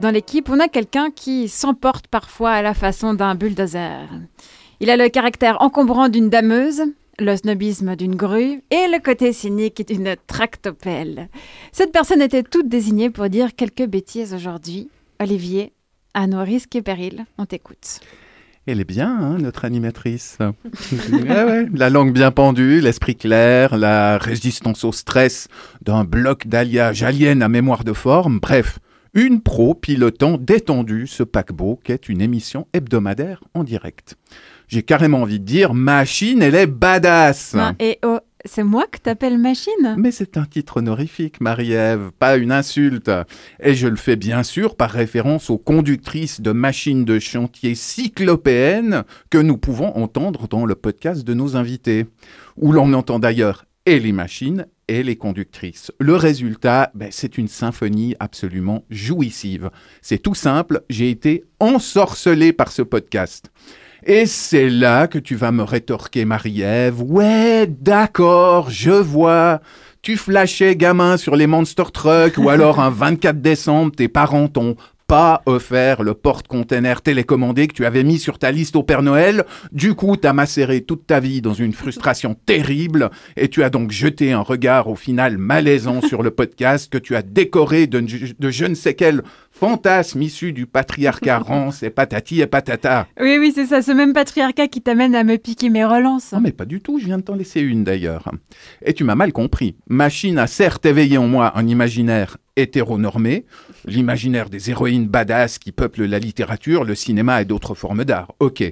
Dans l'équipe, on a quelqu'un qui s'emporte parfois à la façon d'un bulldozer. Il a le caractère encombrant d'une dameuse, le snobisme d'une grue et le côté cynique d'une tractopelle. Cette personne était toute désignée pour dire quelques bêtises aujourd'hui. Olivier, à nos risques et périls, on t'écoute. Elle est bien, hein, notre animatrice. La langue bien pendue, l'esprit clair, la résistance au stress d'un bloc d'alliage alien à mémoire de forme, bref, une pro pilotant détendu ce paquebot qu'est une émission hebdomadaire en direct. J'ai carrément envie de dire, machine, elle est badass. et oh, c'est moi que t'appelles machine? Mais c'est un titre honorifique, Marie-Ève, pas une insulte. Et je le fais bien sûr par référence aux conductrices de machines de chantier cyclopéennes que nous pouvons entendre dans le podcast de nos invités, où l'on entend d'ailleurs et les machines et les conductrices. Le résultat, ben, c'est une symphonie absolument jouissive. C'est tout simple, j'ai été ensorcelé par ce podcast. Et c'est là que tu vas me rétorquer, Marie-Ève. Ouais, d'accord, je vois. Tu flashais gamin sur les Monster Trucks ou alors un 24 décembre, tes parents t'ont pas offert le porte-container télécommandé que tu avais mis sur ta liste au Père Noël. Du coup, tu as macéré toute ta vie dans une frustration terrible et tu as donc jeté un regard au final malaisant sur le podcast que tu as décoré de, de je ne sais quel fantasme issu du patriarcat rance et patati et patata. Oui, oui, c'est ça, ce même patriarcat qui t'amène à me piquer mes relances. Non, mais pas du tout, je viens de t'en laisser une d'ailleurs. Et tu m'as mal compris. Machine a certes éveillé en moi un imaginaire hétéronormé, l'imaginaire des héroïnes badass qui peuplent la littérature, le cinéma et d'autres formes d'art. Ok.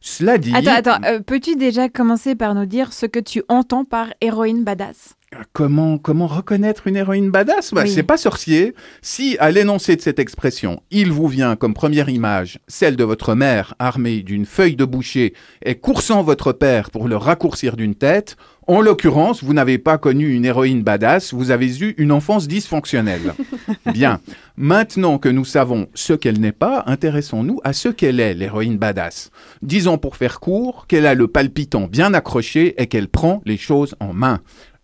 Cela dit. Attends, attends, euh, peux-tu déjà commencer par nous dire ce que tu entends par héroïne badass? Comment, comment reconnaître une héroïne badass? Bah, C'est pas sorcier. Si, à l'énoncé de cette expression, il vous vient comme première image celle de votre mère armée d'une feuille de boucher et coursant votre père pour le raccourcir d'une tête, en l'occurrence, vous n'avez pas connu une héroïne badass, vous avez eu une enfance dysfonctionnelle. Bien. Maintenant que nous savons ce qu'elle n'est pas, intéressons-nous à ce qu'elle est, l'héroïne badass. Disons pour faire court qu'elle a le palpitant bien accroché et qu'elle prend les choses en main.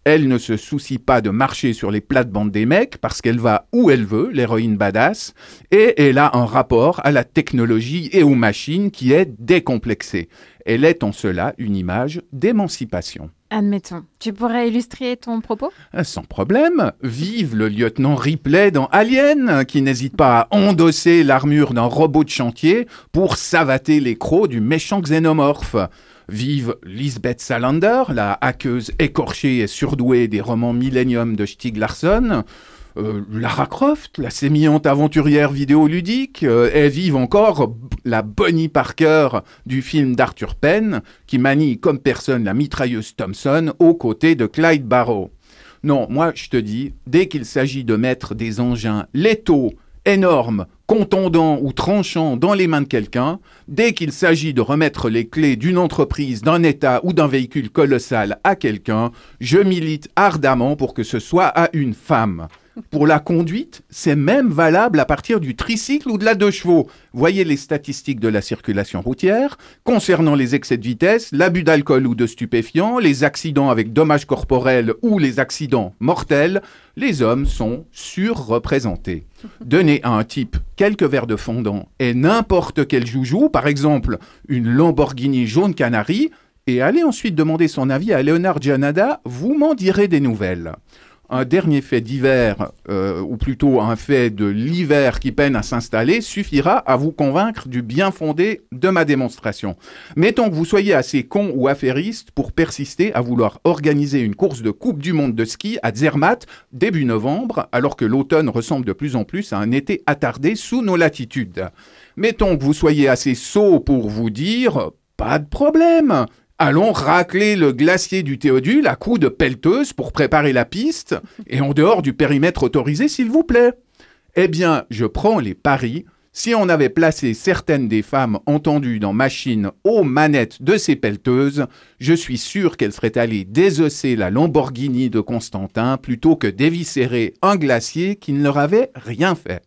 Elle ne se soucie pas de marcher sur les plates-bandes des mecs parce qu'elle va où elle veut, l'héroïne badass, et elle a un rapport à la technologie et aux machines qui est décomplexé. Elle est en cela une image d'émancipation. Admettons. Tu pourrais illustrer ton propos? Euh, Sans problème. Vive le lieutenant Ripley dans Alien, qui n'hésite pas à endosser l'armure d'un robot de chantier pour savater les crocs du méchant xénomorphe. Vive Lisbeth Salander, la hackeuse écorchée et surdouée des romans Millennium de Stieg Larsson. Euh, Lara Croft, la sémillante aventurière vidéoludique, euh, et vive encore la Bonnie Parker du film d'Arthur Penn, qui manie comme personne la mitrailleuse Thompson aux côtés de Clyde Barrow. Non, moi je te dis, dès qu'il s'agit de mettre des engins létaux, énormes, contondant ou tranchant dans les mains de quelqu'un, dès qu'il s'agit de remettre les clés d'une entreprise, d'un État ou d'un véhicule colossal à quelqu'un, je milite ardemment pour que ce soit à une femme. Pour la conduite, c'est même valable à partir du tricycle ou de la deux chevaux. Voyez les statistiques de la circulation routière concernant les excès de vitesse, l'abus d'alcool ou de stupéfiants, les accidents avec dommages corporels ou les accidents mortels. Les hommes sont surreprésentés. Donnez à un type quelques verres de fondant et n'importe quel joujou, par exemple une Lamborghini jaune canari, et allez ensuite demander son avis à Leonard Gianada, vous m'en direz des nouvelles un dernier fait d'hiver, euh, ou plutôt un fait de l'hiver qui peine à s'installer, suffira à vous convaincre du bien fondé de ma démonstration. Mettons que vous soyez assez con ou affairiste pour persister à vouloir organiser une course de Coupe du Monde de ski à Zermatt début novembre, alors que l'automne ressemble de plus en plus à un été attardé sous nos latitudes. Mettons que vous soyez assez sot pour vous dire pas de problème. Allons racler le glacier du Théodule à coups de pelleteuse pour préparer la piste, et en dehors du périmètre autorisé, s'il vous plaît. Eh bien, je prends les paris. Si on avait placé certaines des femmes entendues dans machine aux manettes de ces pelleteuses, je suis sûr qu'elles seraient allées désosser la Lamborghini de Constantin plutôt que d'éviscérer un glacier qui ne leur avait rien fait.